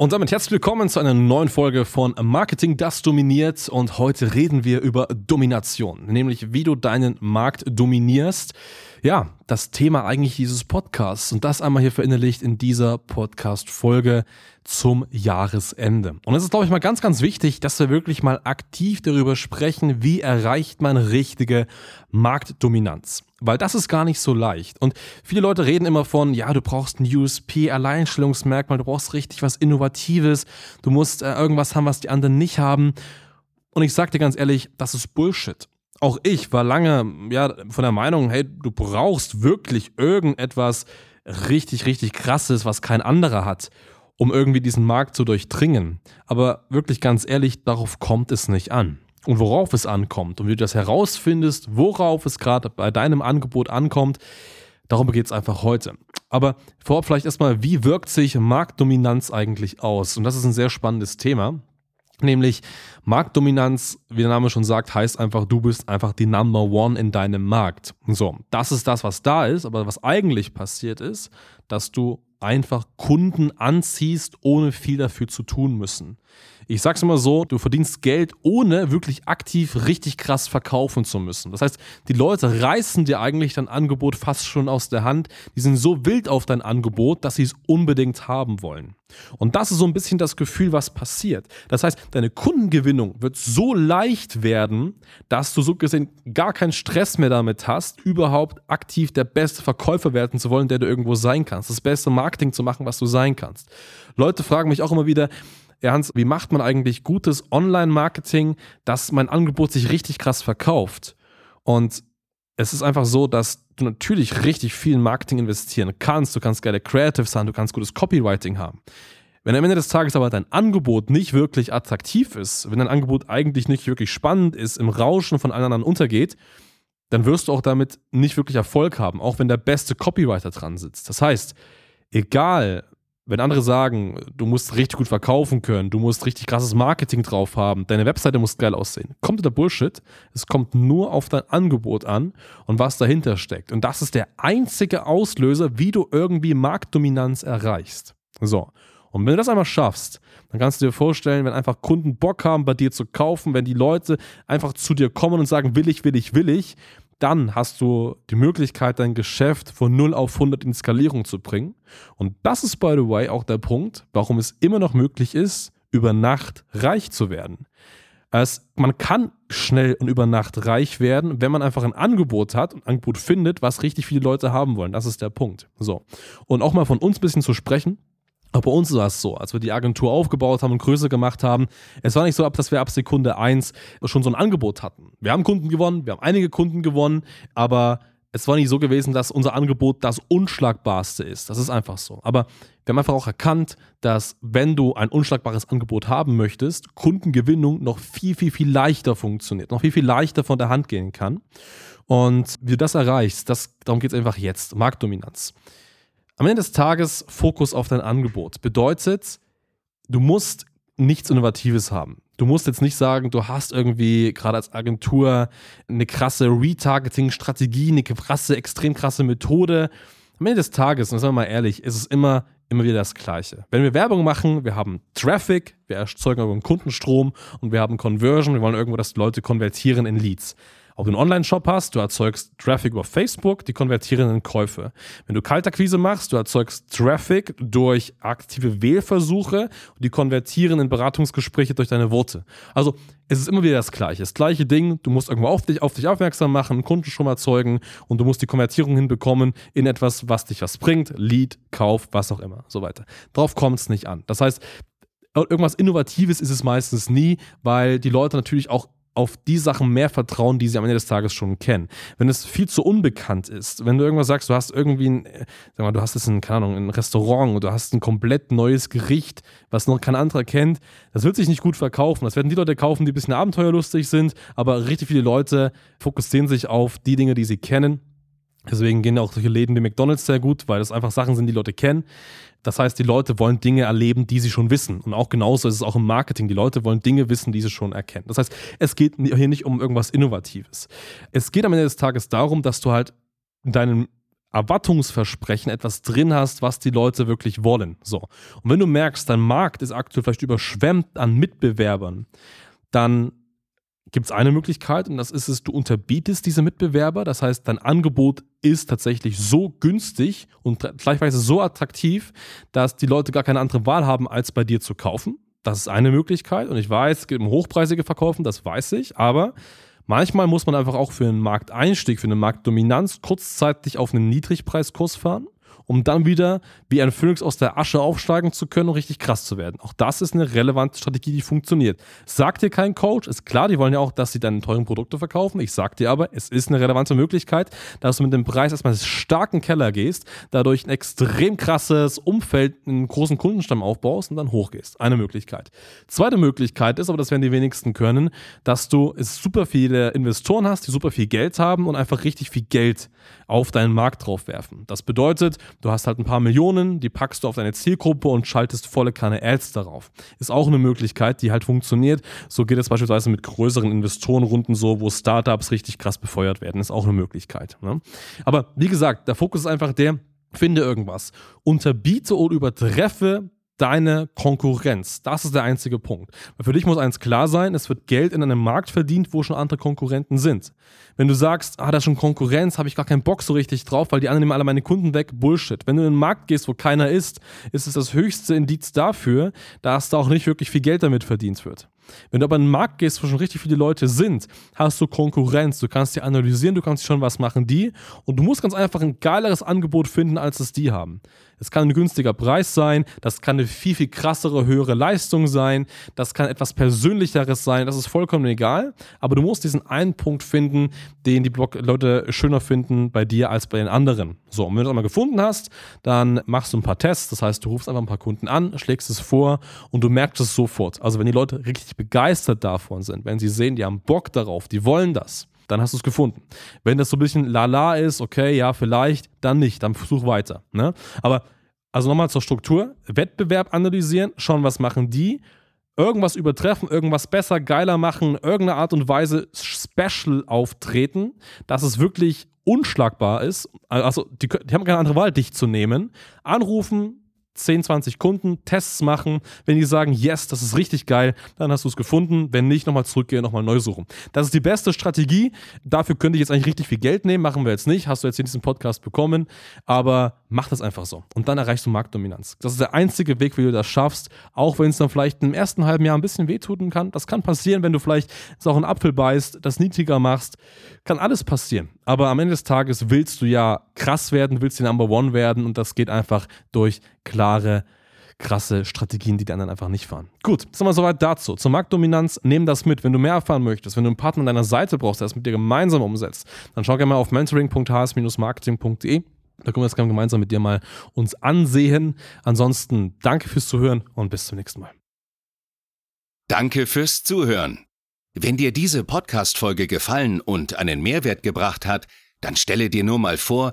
Und damit herzlich willkommen zu einer neuen Folge von Marketing, das dominiert. Und heute reden wir über Domination, nämlich wie du deinen Markt dominierst. Ja, das Thema eigentlich dieses Podcasts und das einmal hier verinnerlicht in dieser Podcast-Folge zum Jahresende. Und es ist, glaube ich, mal ganz, ganz wichtig, dass wir wirklich mal aktiv darüber sprechen, wie erreicht man richtige Marktdominanz. Weil das ist gar nicht so leicht. Und viele Leute reden immer von, ja, du brauchst ein USP, Alleinstellungsmerkmal, du brauchst richtig was Innovatives, du musst äh, irgendwas haben, was die anderen nicht haben. Und ich sage dir ganz ehrlich, das ist Bullshit. Auch ich war lange ja, von der Meinung, hey, du brauchst wirklich irgendetwas richtig, richtig krasses, was kein anderer hat, um irgendwie diesen Markt zu durchdringen. Aber wirklich ganz ehrlich, darauf kommt es nicht an und worauf es ankommt und wie du das herausfindest, worauf es gerade bei deinem Angebot ankommt, darum geht es einfach heute. Aber vorab vielleicht erstmal, wie wirkt sich Marktdominanz eigentlich aus? Und das ist ein sehr spannendes Thema. Nämlich Marktdominanz, wie der Name schon sagt, heißt einfach, du bist einfach die Number One in deinem Markt. So, das ist das, was da ist, aber was eigentlich passiert ist, dass du einfach Kunden anziehst, ohne viel dafür zu tun müssen. Ich sag's immer so, du verdienst Geld, ohne wirklich aktiv richtig krass verkaufen zu müssen. Das heißt, die Leute reißen dir eigentlich dein Angebot fast schon aus der Hand. Die sind so wild auf dein Angebot, dass sie es unbedingt haben wollen. Und das ist so ein bisschen das Gefühl, was passiert. Das heißt, deine Kundengewinnung wird so leicht werden, dass du so gesehen gar keinen Stress mehr damit hast, überhaupt aktiv der beste Verkäufer werden zu wollen, der du irgendwo sein kannst. Das beste Marketing zu machen, was du sein kannst. Leute fragen mich auch immer wieder, Hans, wie macht man eigentlich gutes Online-Marketing, dass mein Angebot sich richtig krass verkauft? Und es ist einfach so, dass du natürlich richtig viel in Marketing investieren kannst. Du kannst geile Creatives haben, du kannst gutes Copywriting haben. Wenn am Ende des Tages aber dein Angebot nicht wirklich attraktiv ist, wenn dein Angebot eigentlich nicht wirklich spannend ist, im Rauschen von allen anderen untergeht, dann wirst du auch damit nicht wirklich Erfolg haben, auch wenn der beste Copywriter dran sitzt. Das heißt, egal wenn andere sagen, du musst richtig gut verkaufen können, du musst richtig krasses Marketing drauf haben, deine Webseite muss geil aussehen, kommt der Bullshit. Es kommt nur auf dein Angebot an und was dahinter steckt. Und das ist der einzige Auslöser, wie du irgendwie Marktdominanz erreichst. So. Und wenn du das einmal schaffst, dann kannst du dir vorstellen, wenn einfach Kunden Bock haben, bei dir zu kaufen, wenn die Leute einfach zu dir kommen und sagen, will ich, will ich, will ich, dann hast du die Möglichkeit, dein Geschäft von 0 auf 100 in Skalierung zu bringen. Und das ist, by the way, auch der Punkt, warum es immer noch möglich ist, über Nacht reich zu werden. Es, man kann schnell und über Nacht reich werden, wenn man einfach ein Angebot hat, ein Angebot findet, was richtig viele Leute haben wollen. Das ist der Punkt. So. Und auch mal von uns ein bisschen zu sprechen. Aber bei uns war es so, als wir die Agentur aufgebaut haben und größer gemacht haben, es war nicht so, dass wir ab Sekunde 1 schon so ein Angebot hatten. Wir haben Kunden gewonnen, wir haben einige Kunden gewonnen, aber es war nicht so gewesen, dass unser Angebot das unschlagbarste ist. Das ist einfach so. Aber wir haben einfach auch erkannt, dass wenn du ein unschlagbares Angebot haben möchtest, Kundengewinnung noch viel, viel, viel leichter funktioniert, noch viel, viel leichter von der Hand gehen kann. Und wie du das erreichst, das, darum geht es einfach jetzt. Marktdominanz. Am Ende des Tages Fokus auf dein Angebot. Bedeutet, du musst nichts Innovatives haben. Du musst jetzt nicht sagen, du hast irgendwie gerade als Agentur eine krasse Retargeting-Strategie, eine krasse, extrem krasse Methode. Am Ende des Tages, und sagen wir mal ehrlich, ist es immer, immer wieder das Gleiche. Wenn wir Werbung machen, wir haben Traffic, wir erzeugen einen Kundenstrom und wir haben Conversion, wir wollen irgendwo, dass die Leute konvertieren in Leads. Ob du einen Online-Shop hast, du erzeugst Traffic über Facebook, die konvertieren in Käufe. Wenn du Kaltakquise machst, du erzeugst Traffic durch aktive Wählversuche und die konvertieren in Beratungsgespräche durch deine Worte. Also es ist immer wieder das Gleiche. Das gleiche Ding, du musst irgendwo auf dich, auf dich aufmerksam machen, einen Kundenstrom erzeugen und du musst die Konvertierung hinbekommen in etwas, was dich was bringt, Lead, Kauf, was auch immer, so weiter. Darauf kommt es nicht an. Das heißt, irgendwas Innovatives ist es meistens nie, weil die Leute natürlich auch auf die Sachen mehr vertrauen, die sie am Ende des Tages schon kennen. Wenn es viel zu unbekannt ist, wenn du irgendwas sagst, du hast irgendwie ein, äh, sag mal, du hast jetzt ein, keine Ahnung, ein Restaurant und du hast ein komplett neues Gericht, was noch kein anderer kennt, das wird sich nicht gut verkaufen. Das werden die Leute kaufen, die ein bisschen abenteuerlustig sind, aber richtig viele Leute fokussieren sich auf die Dinge, die sie kennen. Deswegen gehen auch solche Läden wie McDonalds sehr gut, weil das einfach Sachen sind, die Leute kennen. Das heißt, die Leute wollen Dinge erleben, die sie schon wissen. Und auch genauso ist es auch im Marketing. Die Leute wollen Dinge wissen, die sie schon erkennen. Das heißt, es geht hier nicht um irgendwas Innovatives. Es geht am Ende des Tages darum, dass du halt in deinem Erwartungsversprechen etwas drin hast, was die Leute wirklich wollen. So. Und wenn du merkst, dein Markt ist aktuell vielleicht überschwemmt an Mitbewerbern, dann gibt es eine Möglichkeit und das ist es, du unterbietest diese Mitbewerber. Das heißt, dein Angebot ist tatsächlich so günstig und gleichweise so attraktiv, dass die Leute gar keine andere Wahl haben, als bei dir zu kaufen. Das ist eine Möglichkeit und ich weiß, es um hochpreisige Verkaufen, das weiß ich, aber manchmal muss man einfach auch für einen Markteinstieg, für eine Marktdominanz kurzzeitig auf einen Niedrigpreiskurs fahren um dann wieder wie ein Phönix aus der Asche aufsteigen zu können und richtig krass zu werden. Auch das ist eine relevante Strategie, die funktioniert. Sagt dir kein Coach, ist klar, die wollen ja auch, dass sie deine teuren Produkte verkaufen. Ich sag dir aber, es ist eine relevante Möglichkeit, dass du mit dem Preis erstmal stark in den Keller gehst, dadurch ein extrem krasses Umfeld, einen großen Kundenstamm aufbaust und dann hochgehst. Eine Möglichkeit. Zweite Möglichkeit ist, aber das werden die wenigsten können, dass du super viele Investoren hast, die super viel Geld haben und einfach richtig viel Geld auf deinen Markt drauf werfen. Das bedeutet, Du hast halt ein paar Millionen, die packst du auf deine Zielgruppe und schaltest volle Kanne Ads darauf. Ist auch eine Möglichkeit, die halt funktioniert. So geht es beispielsweise mit größeren Investorenrunden so, wo Startups richtig krass befeuert werden. Ist auch eine Möglichkeit. Ne? Aber wie gesagt, der Fokus ist einfach der, finde irgendwas, unterbiete oder übertreffe deine Konkurrenz. Das ist der einzige Punkt. Weil für dich muss eins klar sein, es wird Geld in einem Markt verdient, wo schon andere Konkurrenten sind. Wenn du sagst, ah, da ist schon Konkurrenz, habe ich gar keinen Bock so richtig drauf, weil die anderen nehmen alle meine Kunden weg, Bullshit. Wenn du in einen Markt gehst, wo keiner ist, ist es das höchste Indiz dafür, dass da auch nicht wirklich viel Geld damit verdient wird. Wenn du aber in einen Markt gehst, wo schon richtig viele Leute sind, hast du Konkurrenz. Du kannst die analysieren, du kannst schon was machen, die. Und du musst ganz einfach ein geileres Angebot finden, als es die haben. Es kann ein günstiger Preis sein, das kann eine viel, viel krassere, höhere Leistung sein, das kann etwas Persönlicheres sein, das ist vollkommen egal. Aber du musst diesen einen Punkt finden, den die Blog-Leute schöner finden bei dir als bei den anderen. So, und wenn du das einmal gefunden hast, dann machst du ein paar Tests. Das heißt, du rufst einfach ein paar Kunden an, schlägst es vor und du merkst es sofort. Also, wenn die Leute richtig begeistert davon sind, wenn sie sehen, die haben Bock darauf, die wollen das, dann hast du es gefunden. Wenn das so ein bisschen lala ist, okay, ja, vielleicht, dann nicht, dann versuch weiter. Ne? Aber also nochmal zur Struktur: Wettbewerb analysieren, schauen, was machen die, irgendwas übertreffen, irgendwas besser, geiler machen, irgendeine Art und Weise special auftreten, dass es wirklich unschlagbar ist. Also, die, die haben keine andere Wahl, dich zu nehmen. Anrufen, 10, 20 Kunden, Tests machen. Wenn die sagen, yes, das ist richtig geil, dann hast du es gefunden. Wenn nicht, nochmal zurückgehen, nochmal neu suchen. Das ist die beste Strategie. Dafür könnte ich jetzt eigentlich richtig viel Geld nehmen. Machen wir jetzt nicht. Hast du jetzt in diesem Podcast bekommen. Aber mach das einfach so. Und dann erreichst du Marktdominanz. Das ist der einzige Weg, wie du das schaffst. Auch wenn es dann vielleicht im ersten halben Jahr ein bisschen wehtun kann. Das kann passieren, wenn du vielleicht auch einen Apfel beißt, das niedriger machst. Kann alles passieren. Aber am Ende des Tages willst du ja krass werden, willst die Number One werden. Und das geht einfach durch klare krasse Strategien, die die anderen einfach nicht fahren. Gut, sind wir soweit dazu. Zur Marktdominanz, nehm das mit. Wenn du mehr erfahren möchtest, wenn du einen Partner an deiner Seite brauchst, der das mit dir gemeinsam umsetzt, dann schau gerne mal auf mentoring.hs-marketing.de. Da können wir das gemeinsam mit dir mal uns ansehen. Ansonsten danke fürs Zuhören und bis zum nächsten Mal. Danke fürs Zuhören. Wenn dir diese Podcast-Folge gefallen und einen Mehrwert gebracht hat, dann stelle dir nur mal vor,